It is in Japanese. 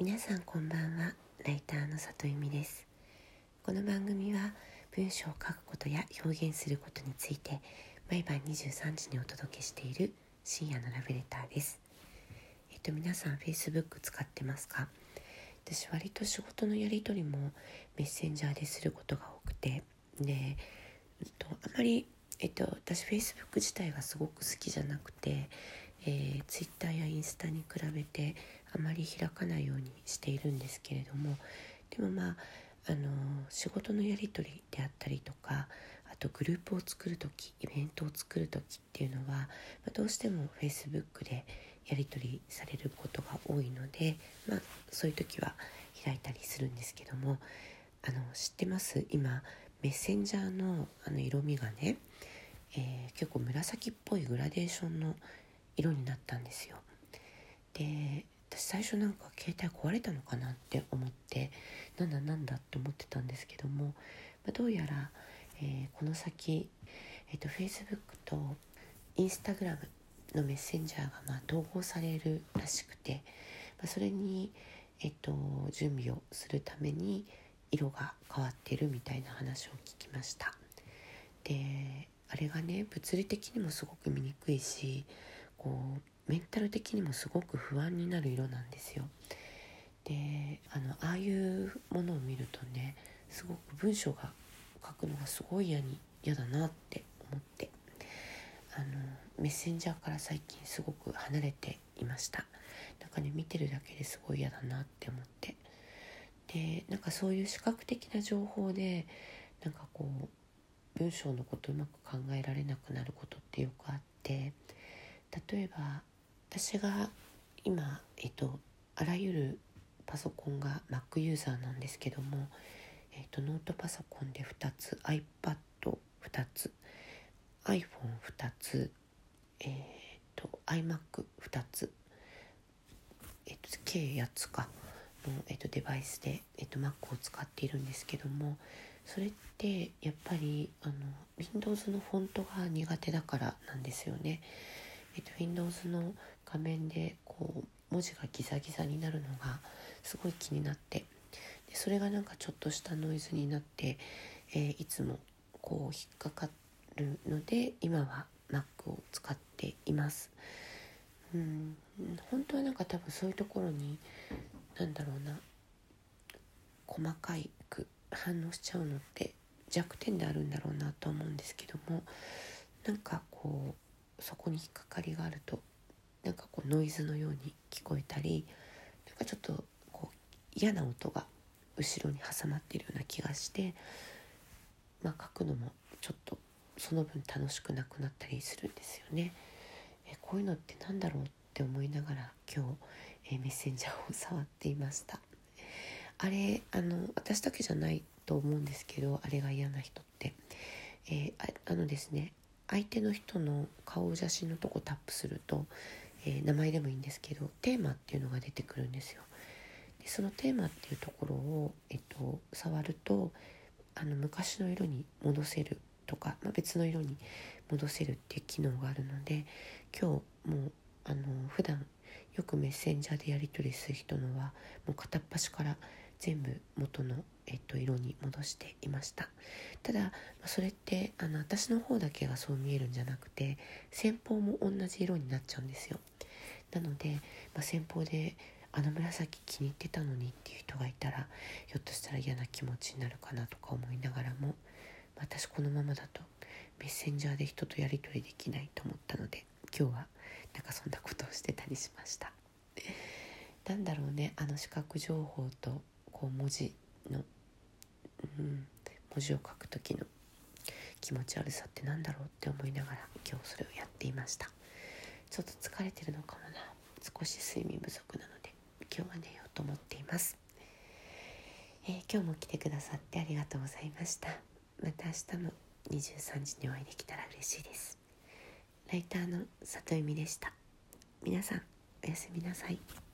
皆さんこんばんは。ライターの里由美です。この番組は文章を書くことや表現することについて毎晩23時にお届けしている深夜のラブレターです。えっと皆さん Facebook 使ってますか？私割と仕事のやり取りもメッセンジャーですることが多くてで、えっと、あまりえっと、私 Facebook 自体がすごく好きじゃなくて、えー、Twitter やインスタに比べてあまり開かないようにしているんですけれどもでもまああの仕事のやり取りであったりとかあとグループを作る時イベントを作る時っていうのは、ま、どうしても Facebook でやり取りされることが多いので、まあ、そういう時は開いたりするんですけどもあの知ってます？今メッセンジャーのあの色味がね、えー、結構紫っぽいグラデーションの色になったんですよ。で私最初なんか携帯壊れたのかなって思ってなんだなんだって思ってたんですけども、まあ、どうやら、えー、この先、えーと、Facebook と Instagram のメッセンジャーがま統合されるらしくて、まあ、それに、えーと、準備をするために色が変わってるみたいな話を聞きました。であれがね物理的にもすごく見にくいしこうメンタル的にもすごく不安になる色なんですよ。であのああいうものを見るとねすごく文章が書くのがすごい嫌に嫌だなって思ってあのメッセンジャーから最近すごく離れていましたなんかね見てるだけですごい嫌だなって思ってでなんかそういう視覚的な情報でなんかこう文章のことうまく考えられなくなることってよくあって例えば私が今、えっと、あらゆるパソコンが Mac ユーザーなんですけども、えっと、ノートパソコンで2つ iPad2 つ iPhone2 つ、えー、っと iMac2 つ、えっと、計8つかの、えっと、デバイスで、えっと、Mac を使っているんですけどもそれってやっぱりあの Windows のフォントが苦手だからなんですよね。えっと、Windows の画面でこう文字がギザギザになるのがすごい気になってでそれがなんかちょっとしたノイズになって、えー、いつもこう引っかかるので今は Mac を使っています。うん本当はなんか多分そういうところに何だろうな細かいく反応しちゃうのって弱点であるんだろうなと思うんですけどもなんかこうそこに引っかかりがあるとなんかこうノイズのように聞こえたりなんかちょっとこう嫌な音が後ろに挟まっているような気がして、まあ、書くのもちょっとその分楽しくなくなったりするんですよね。えこういうのって何だろうって思いながら今日、えメッセンジャーを触っていました。あれあの私だけじゃないと思うんですけどあれが嫌な人って、えー、あのですね相手の人の顔写真のとこタップすると、えー、名前でもいいんですけどテーマっていうのが出てくるんですよ。でそのテーマっていうところを、えっと、触るとあの昔の色に戻せるとか、まあ、別の色に戻せるっていう機能があるので今日もうあの普段よくメッセンジャーでやり取りする人のはもう片っ端から全部元のえっと、色に戻していました。ただそれってあの私の方だけがそう見えるんじゃなくて先方も同じ色になっちゃうんですよ。なので、まあ、先方であの紫気に入ってたのにっていう人がいたらひょっとしたら嫌な気持ちになるかなとか思いながらも私このままだとメッセンジャーで人とやり取りできないと思ったので今日はなんかそんなことをしてたりしました。なんだろうねあの視覚情報とこう文字の、文字を書く時の気持ち悪さって何だろうって思いながら今日それをやっていました。ちょっと疲れてるのかもな。少し睡眠不足なので今日は寝ようと思っています、えー、今日も来てくださってありがとうございました。また明日も23時にお会いできたら嬉しいです。ライターの里由美でした。皆さんおやすみなさい。